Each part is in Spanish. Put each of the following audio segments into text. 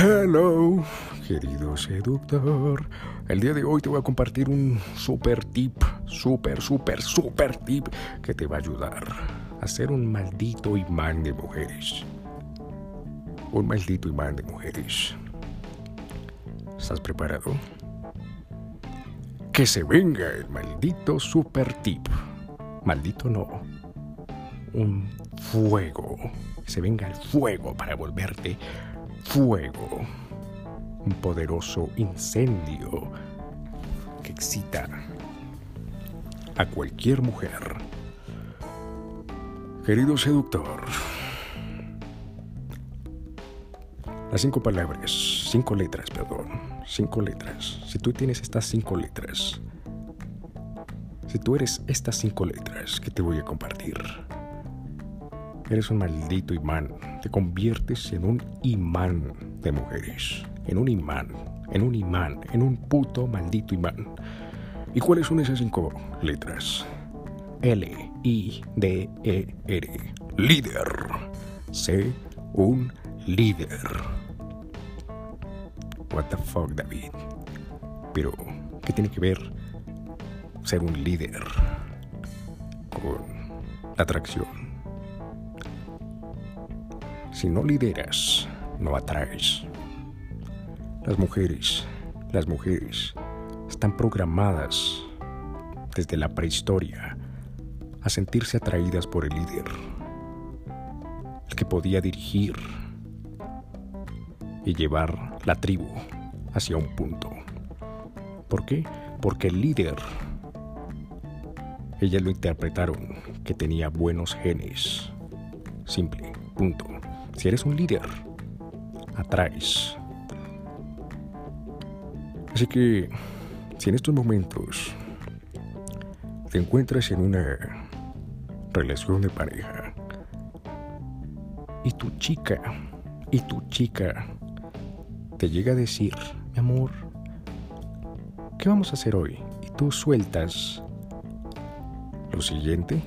Hello, querido seductor. El día de hoy te voy a compartir un super tip, super, super, super tip que te va a ayudar a ser un maldito imán de mujeres. Un maldito imán de mujeres. ¿Estás preparado? Que se venga el maldito super tip. Maldito no. Un fuego. Que se venga el fuego para volverte fuego, un poderoso incendio que excita a cualquier mujer. Querido seductor, las cinco palabras, cinco letras, perdón, cinco letras. Si tú tienes estas cinco letras, si tú eres estas cinco letras que te voy a compartir, Eres un maldito imán. Te conviertes en un imán de mujeres. En un imán. En un imán. En un puto maldito imán. ¿Y cuáles son esas cinco letras? L, I, D, E, R. Líder. Sé un líder. What the fuck, David. Pero, ¿qué tiene que ver ser un líder con atracción? Si no lideras, no atraes. Las mujeres, las mujeres están programadas desde la prehistoria a sentirse atraídas por el líder, el que podía dirigir y llevar la tribu hacia un punto. ¿Por qué? Porque el líder, ellas lo interpretaron que tenía buenos genes. Simple, punto. Si eres un líder, atraes. Así que, si en estos momentos te encuentras en una relación de pareja y tu chica, y tu chica te llega a decir, mi amor, ¿qué vamos a hacer hoy? Y tú sueltas lo siguiente,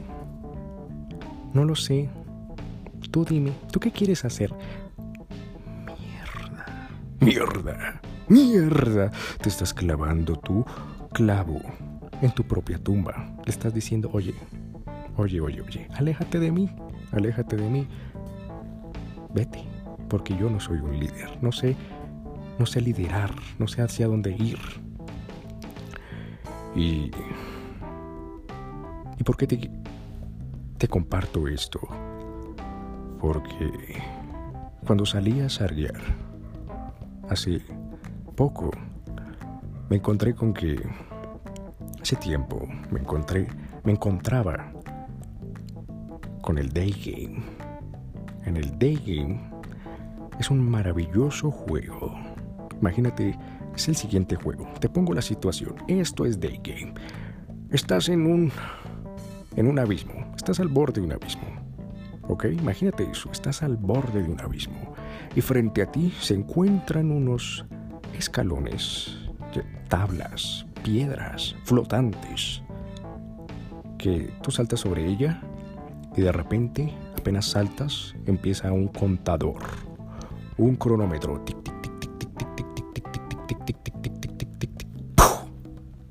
no lo sé, Tú dime, ¿tú qué quieres hacer? Mierda. Mierda. Mierda. Te estás clavando tu clavo en tu propia tumba. Le estás diciendo, oye, oye, oye, oye, aléjate de mí, aléjate de mí. Vete, porque yo no soy un líder. No sé, no sé liderar, no sé hacia dónde ir. Y... ¿Y por qué te, te comparto esto? Porque cuando salí a sarguear, hace poco, me encontré con que hace tiempo me encontré, me encontraba con el Day Game. En el Day Game es un maravilloso juego. Imagínate, es el siguiente juego. Te pongo la situación. Esto es Day Game. Estás en un en un abismo. Estás al borde de un abismo. ¿Ok? Imagínate eso, estás al borde de un abismo y frente a ti se encuentran unos escalones, tablas, piedras flotantes, que tú saltas sobre ella y de repente, apenas saltas, empieza un contador, un cronómetro, tic, tic, tic, tic, tic, tic, tic, tic, tic, tic, tic, tic, tic, tic, tic, tic,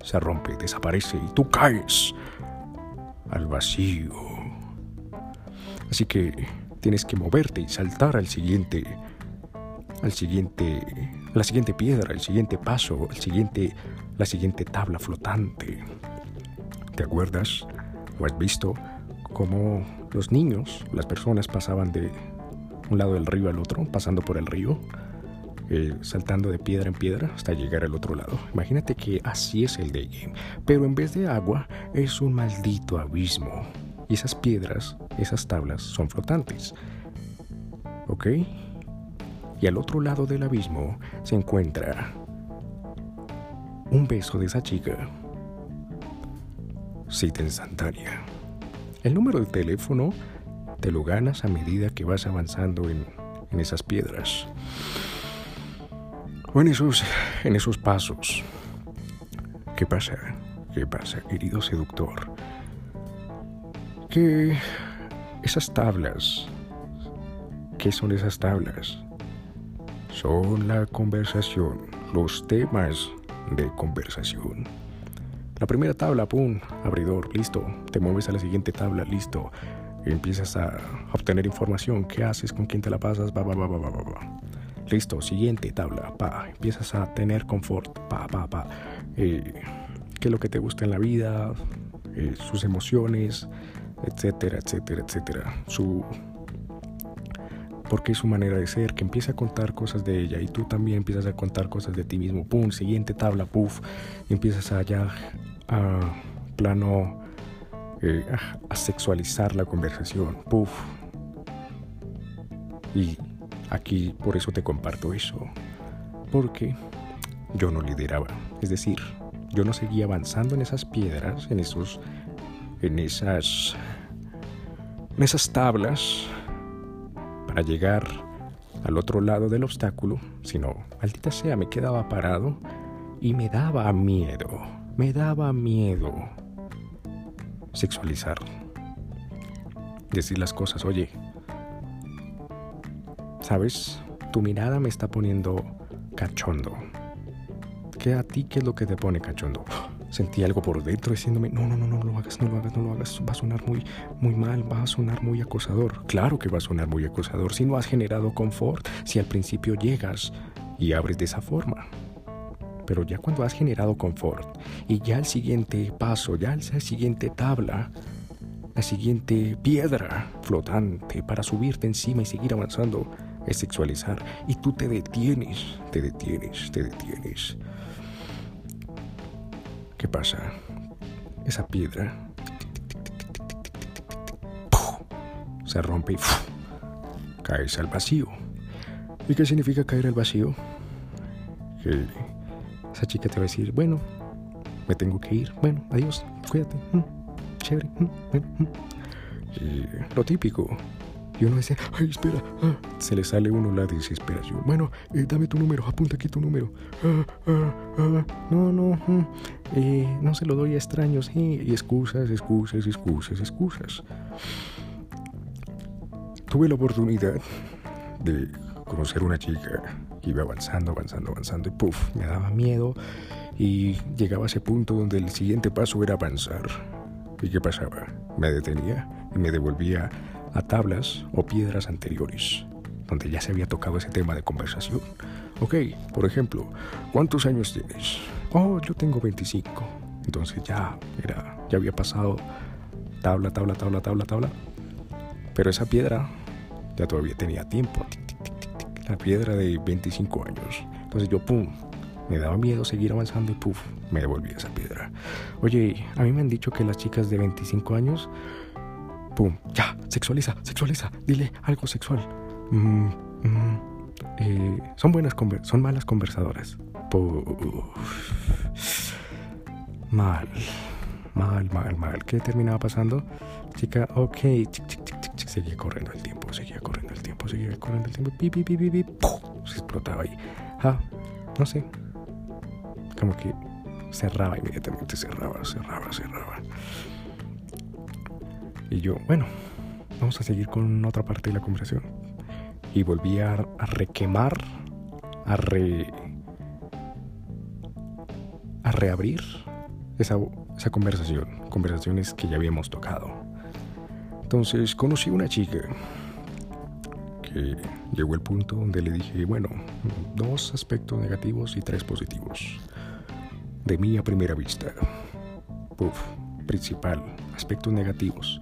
se rompe, desaparece y tú caes al vacío. Así que tienes que moverte y saltar al siguiente, al siguiente, la siguiente piedra, el siguiente paso, el siguiente, la siguiente tabla flotante. ¿Te acuerdas o has visto cómo los niños, las personas pasaban de un lado del río al otro, pasando por el río, eh, saltando de piedra en piedra hasta llegar al otro lado? Imagínate que así es el day game, pero en vez de agua es un maldito abismo. Y esas piedras, esas tablas son flotantes. ¿Ok? Y al otro lado del abismo se encuentra un beso de esa chica. Cita instantánea. El número de teléfono te lo ganas a medida que vas avanzando en, en esas piedras. O en esos, en esos pasos. ¿Qué pasa? ¿Qué pasa, querido seductor? Que esas tablas, ¿qué son esas tablas? son la conversación, los temas de conversación. La primera tabla, pum, abridor, listo. Te mueves a la siguiente tabla, listo. Empiezas a obtener información. ¿Qué haces? ¿Con quién te la pasas? Va, va, va, va, va, va. Listo, siguiente tabla, pa. Empiezas a tener confort, pa, pa, pa. Eh, ¿Qué es lo que te gusta en la vida? Eh, sus emociones, etcétera, etcétera, etcétera. Su porque es su manera de ser, que empieza a contar cosas de ella y tú también empiezas a contar cosas de ti mismo. Pum, siguiente tabla, puff, empiezas allá a plano eh, a sexualizar la conversación, puff. Y aquí por eso te comparto eso, porque yo no lideraba, es decir, yo no seguía avanzando en esas piedras, en esos, en esas, en esas tablas para llegar al otro lado del obstáculo, sino, maldita sea, me quedaba parado y me daba miedo, me daba miedo sexualizar. Decir las cosas, oye, ¿sabes? Tu mirada me está poniendo cachondo. ¿Qué a ti qué es lo que te pone cachondo? Sentí algo por dentro diciéndome, no, no, no, no lo hagas, no lo hagas, no lo hagas, va a sonar muy, muy mal, va a sonar muy acosador. Claro que va a sonar muy acosador si no has generado confort, si al principio llegas y abres de esa forma. Pero ya cuando has generado confort y ya el siguiente paso, ya la siguiente tabla, la siguiente piedra flotante para subirte encima y seguir avanzando es sexualizar. Y tú te detienes, te detienes, te detienes. ¿Qué pasa? Esa piedra se rompe y caes al vacío. ¿Y qué significa caer al vacío? Que esa chica te va a decir, bueno, me tengo que ir, bueno, adiós, cuídate, mm, chévere, mm, mm". Lo típico, y uno dice, ay, espera, ah, se le sale uno la desesperación. Bueno, eh, dame tu número, apunta aquí tu número. Ah, ah, no, no, mm, eh, no se lo doy a extraños. y excusas, excusas, excusas, excusas. Tuve la oportunidad de conocer una chica iba avanzando, avanzando, avanzando y puff, me daba miedo y llegaba a ese punto donde el siguiente paso era avanzar. ¿Y qué pasaba? Me detenía y me devolvía a tablas o piedras anteriores, donde ya se había tocado ese tema de conversación. Ok, por ejemplo, ¿cuántos años tienes? Oh, yo tengo 25. Entonces ya era, ya había pasado tabla, tabla, tabla, tabla, tabla. Pero esa piedra ya todavía tenía tiempo. La piedra de 25 años. Entonces yo, pum, me daba miedo seguir avanzando y puf, me devolví esa piedra. Oye, a mí me han dicho que las chicas de 25 años Ya, sexualiza, sexualiza, dile algo sexual. Mm, mm, eh, son buenas, son malas conversadoras. Mal, mal, mal, mal. ¿Qué terminaba pasando? Chica, ok, seguía corriendo el tiempo, seguía corriendo el tiempo, seguía corriendo el tiempo. Pi, pi, pi, pi, se explotaba ahí. Ah, no sé. Como que cerraba inmediatamente, cerraba, cerraba, cerraba. Y yo, bueno, vamos a seguir con otra parte de la conversación. Y volví a, requemar, a re. a reabrir esa, esa conversación, conversaciones que ya habíamos tocado. Entonces conocí una chica que llegó el punto donde le dije, bueno, dos aspectos negativos y tres positivos. De mí a primera vista. Puf, principal, aspectos negativos.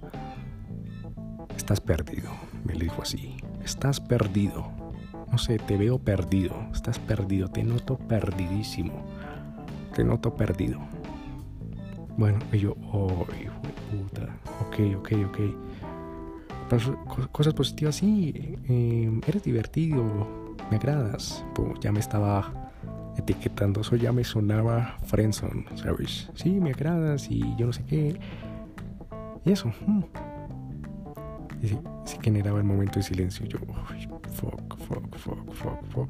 Estás perdido, me dijo así. Estás perdido. No sé, te veo perdido. Estás perdido, te noto perdidísimo. Te noto perdido. Bueno, y yo, oh, hijo de puta. Ok, ok, ok. cosas positivas, sí. Em, eres divertido. Me agradas. Pues ya me estaba etiquetando. Eso ya me sonaba Friendson, ¿sabes? Sí, me agradas y yo no sé qué. Y eso. Mm y se, generaba el momento de silencio. Yo, fuck, fuck, fuck, fuck, fuck.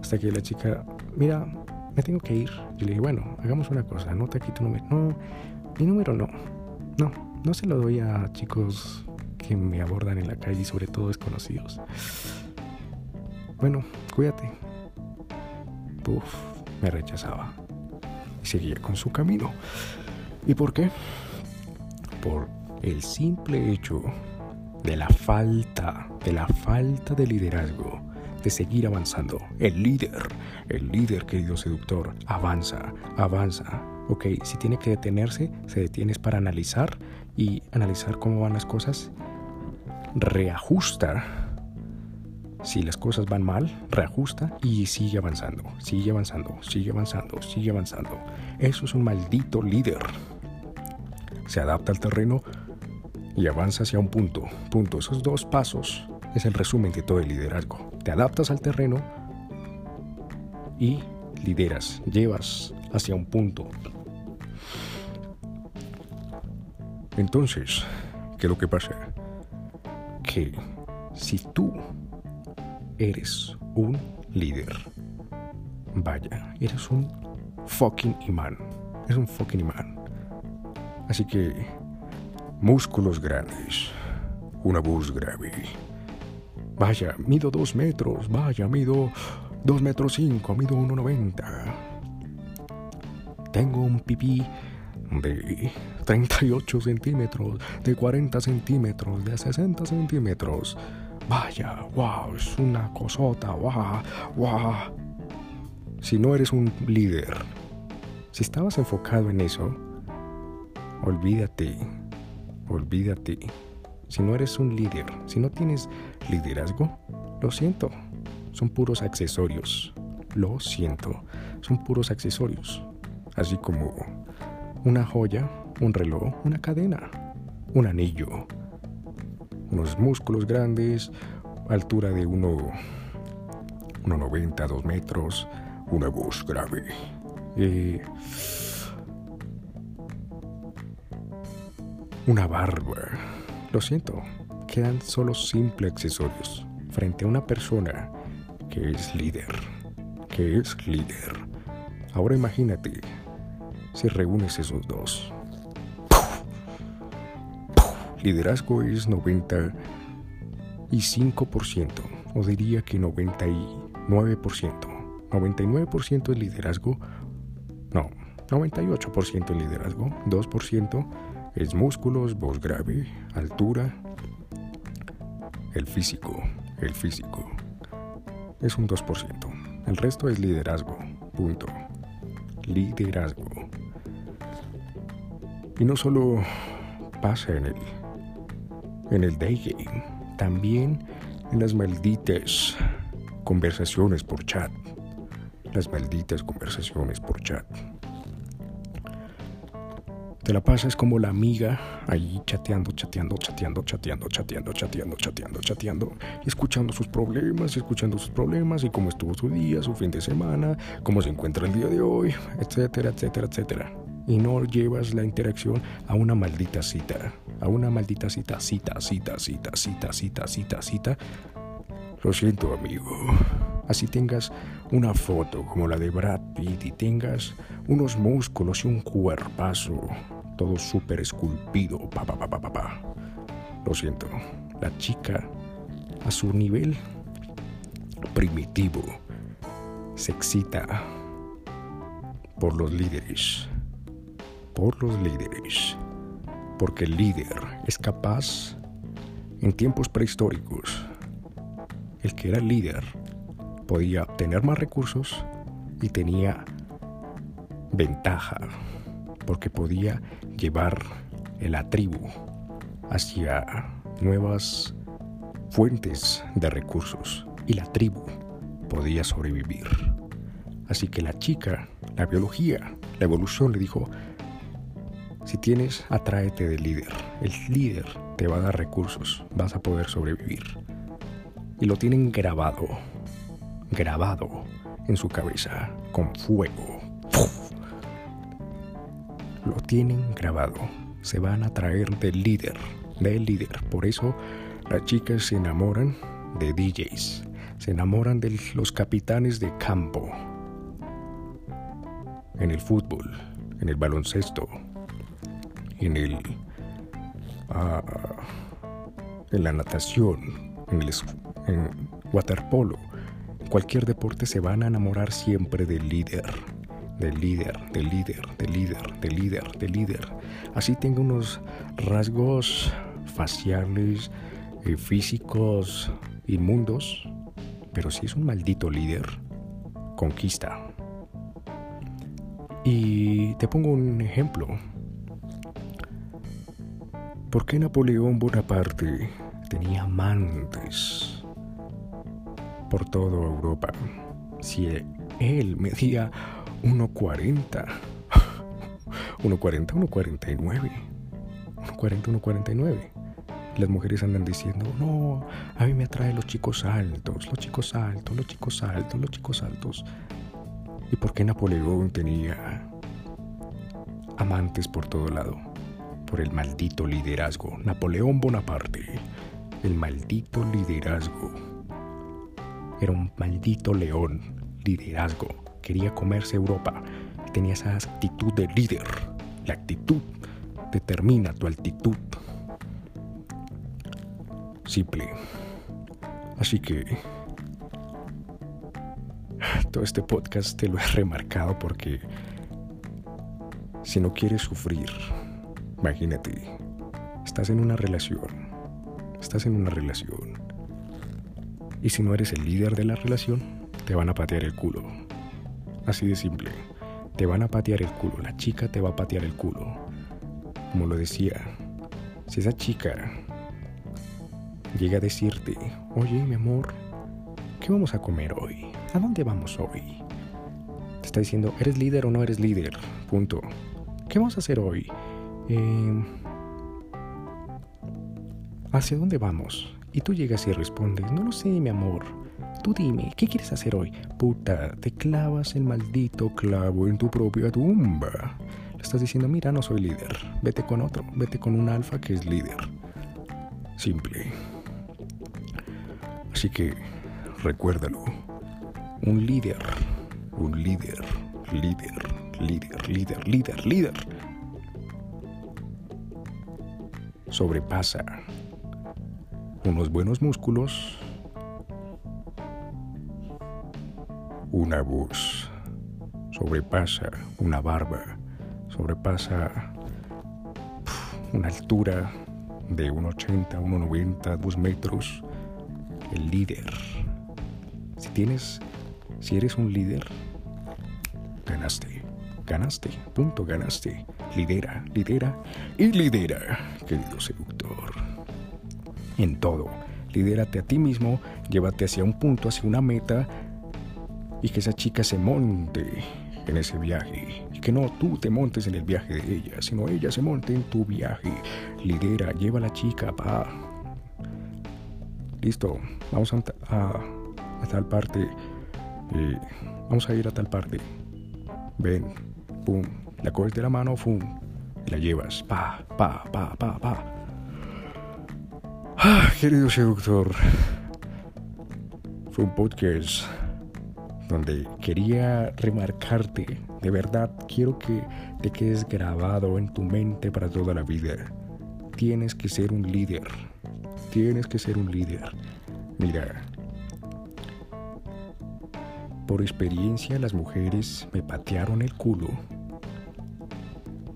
Hasta que la chica, mira, me tengo que ir. Yo le dije, bueno, hagamos una cosa, anota aquí tu número. No, mi número no. No, no se lo doy a chicos que me abordan en la calle y sobre todo desconocidos. Bueno, cuídate. puff, me rechazaba. Y seguía con su camino. ¿Y por qué? Por el simple hecho de la falta, de la falta de liderazgo, de seguir avanzando. El líder, el líder, querido seductor, avanza, avanza. Ok, si tiene que detenerse, se detiene para analizar y analizar cómo van las cosas. Reajusta. Si las cosas van mal, reajusta y sigue avanzando, sigue avanzando, sigue avanzando, sigue avanzando. Eso es un maldito líder. Se adapta al terreno y avanza hacia un punto. Punto. Esos dos pasos es el resumen de todo el liderazgo. Te adaptas al terreno y lideras, llevas hacia un punto. Entonces, ¿qué es lo que pasa? Que si tú eres un líder, vaya, eres un fucking imán. Eres un fucking imán. Así que músculos grandes, una voz grave. Vaya, mido dos metros, vaya, mido dos metros cinco, mido uno noventa. Tengo un pipí de 38 centímetros, de 40 centímetros, de 60 centímetros. Vaya, wow, es una cosota, wow, wow. Si no eres un líder, si estabas enfocado en eso, olvídate olvídate. Si no eres un líder, si no tienes liderazgo, lo siento, son puros accesorios. Lo siento, son puros accesorios. Así como una joya, un reloj, una cadena, un anillo, unos músculos grandes, altura de 1,90, 2 metros, una voz grave. Eh, una barba. Lo siento, quedan solo simples accesorios frente a una persona que es líder, que es líder. Ahora imagínate si reúnes esos dos. Liderazgo es 95%, o diría que 99%. 99% es liderazgo, no, 98% es liderazgo, 2% es músculos, voz grave, altura. El físico, el físico. Es un 2%. El resto es liderazgo. Punto. Liderazgo. Y no solo pasa en el, en el day game, también en las malditas conversaciones por chat. Las malditas conversaciones por chat. Te la pasas como la amiga ahí chateando, chateando, chateando, chateando, chateando, chateando, chateando, chateando, escuchando sus problemas, escuchando sus problemas y cómo estuvo su día, su fin de semana, cómo se encuentra el día de hoy, etcétera, etcétera, etcétera. Y no llevas la interacción a una maldita cita, a una maldita cita, cita, cita, cita, cita, cita, cita, cita. Lo siento, amigo. Así tengas una foto como la de Brad Pitt y tengas unos músculos y un cuerpazo todo súper esculpido. Pa, pa, pa, Lo siento, la chica a su nivel primitivo se excita por los líderes, por los líderes, porque el líder es capaz en tiempos prehistóricos, el que era líder podía obtener más recursos y tenía ventaja porque podía llevar la tribu hacia nuevas fuentes de recursos y la tribu podía sobrevivir. Así que la chica, la biología, la evolución le dijo, si tienes, atráete del líder. El líder te va a dar recursos, vas a poder sobrevivir. Y lo tienen grabado, grabado en su cabeza, con fuego lo tienen grabado. Se van a traer del líder, del líder. Por eso las chicas se enamoran de DJs, se enamoran de los capitanes de campo. En el fútbol, en el baloncesto, en el... Ah, en la natación, en el en waterpolo, cualquier deporte se van a enamorar siempre del líder. Del líder, del líder, del líder, del líder, del líder. Así tengo unos rasgos faciales, eh, físicos, inmundos, pero si es un maldito líder, conquista. Y te pongo un ejemplo. ¿Por qué Napoleón Bonaparte tenía amantes por toda Europa? Si él medía 1,40, 1,40, 1,49, 1,40, 1,49. Las mujeres andan diciendo, no, a mí me atraen los chicos altos, los chicos altos, los chicos altos, los chicos altos. ¿Y por qué Napoleón tenía amantes por todo lado? Por el maldito liderazgo. Napoleón Bonaparte, el maldito liderazgo. Era un maldito león, liderazgo. Quería comerse Europa. Tenía esa actitud de líder. La actitud determina tu altitud. Simple. Así que todo este podcast te lo he remarcado porque si no quieres sufrir, imagínate, estás en una relación, estás en una relación, y si no eres el líder de la relación, te van a patear el culo. Así de simple, te van a patear el culo, la chica te va a patear el culo. Como lo decía, si esa chica llega a decirte, oye mi amor, ¿qué vamos a comer hoy? ¿A dónde vamos hoy? Te está diciendo, ¿eres líder o no eres líder? Punto. ¿Qué vamos a hacer hoy? Em, ¿Hacia dónde vamos? Y tú llegas y respondes, no lo sé, mi amor. Tú dime, ¿qué quieres hacer hoy? Puta, te clavas el maldito clavo en tu propia tumba. Le estás diciendo, mira, no soy líder. Vete con otro, vete con un alfa que es líder. Simple. Así que, recuérdalo un líder, un líder, líder, líder, líder, líder, líder. Sobrepasa unos buenos músculos, una voz, sobrepasa una barba, sobrepasa una altura de 1,80, 1,90, 2 metros. El líder. Si tienes si eres un líder, ganaste, ganaste, punto, ganaste. Lidera, lidera y lidera, querido seductor. En todo, lidérate a ti mismo, llévate hacia un punto, hacia una meta y que esa chica se monte en ese viaje. Y que no tú te montes en el viaje de ella, sino ella se monte en tu viaje. Lidera, lleva a la chica, pa. Listo, vamos a, tal parte vamos a ir a tal parte. Ven, pum, la coges de la mano, pum, y la llevas, pa, pa, pa, pa, pa. Ah, querido seductor, fue un podcast donde quería remarcarte, de verdad, quiero que te quedes grabado en tu mente para toda la vida. Tienes que ser un líder, tienes que ser un líder. Mira, por experiencia las mujeres me patearon el culo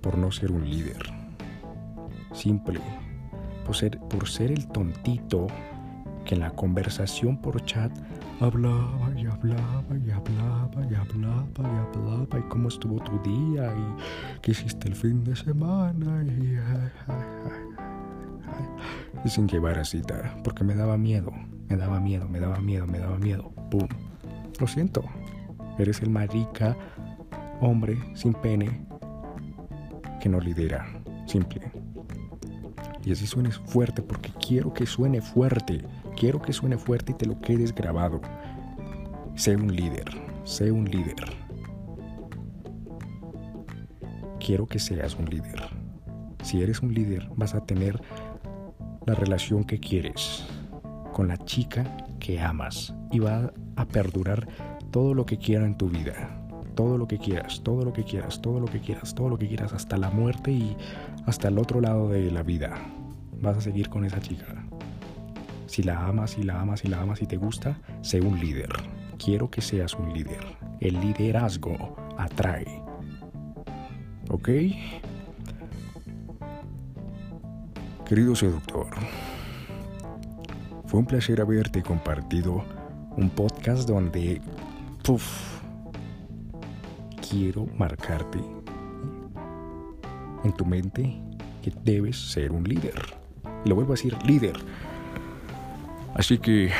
por no ser un líder. Simple, por ser, por ser el tontito que en la conversación por chat hablaba y hablaba y hablaba y hablaba y hablaba y cómo estuvo tu día y qué hiciste el fin de semana y, y sin llevar a cita porque me daba miedo, me daba miedo, me daba miedo, me daba miedo. ¡Pum! Lo siento, eres el marica hombre sin pene que no lidera. Simple. Y así suene fuerte porque quiero que suene fuerte. Quiero que suene fuerte y te lo quedes grabado. Sé un líder. Sé un líder. Quiero que seas un líder. Si eres un líder vas a tener la relación que quieres con la chica que amas y va a perdurar todo lo que quiera en tu vida. Todo lo que quieras, todo lo que quieras, todo lo que quieras, todo lo que quieras, hasta la muerte y hasta el otro lado de la vida. Vas a seguir con esa chica. Si la amas, si la amas, si la amas y te gusta, sé un líder. quiero que seas un líder. El liderazgo atrae. ¿Ok? Querido seductor, fue un placer haberte compartido un podcast donde puff, quiero marcarte en tu mente que debes ser un líder. Y lo vuelvo a decir, líder. Así que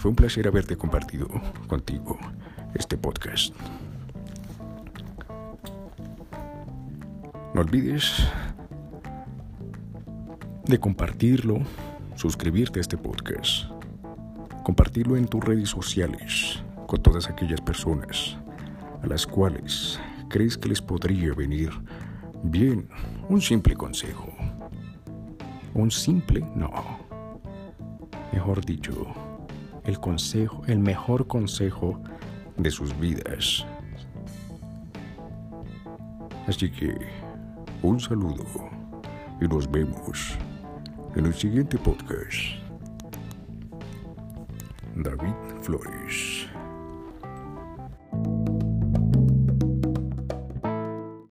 fue un placer haberte compartido contigo este podcast. No olvides de compartirlo, suscribirte a este podcast, compartirlo en tus redes sociales con todas aquellas personas a las cuales crees que les podría venir bien un simple consejo. Un simple, no. Mejor dicho, el consejo, el mejor consejo de sus vidas. Así que, un saludo y nos vemos en el siguiente podcast. David Flores.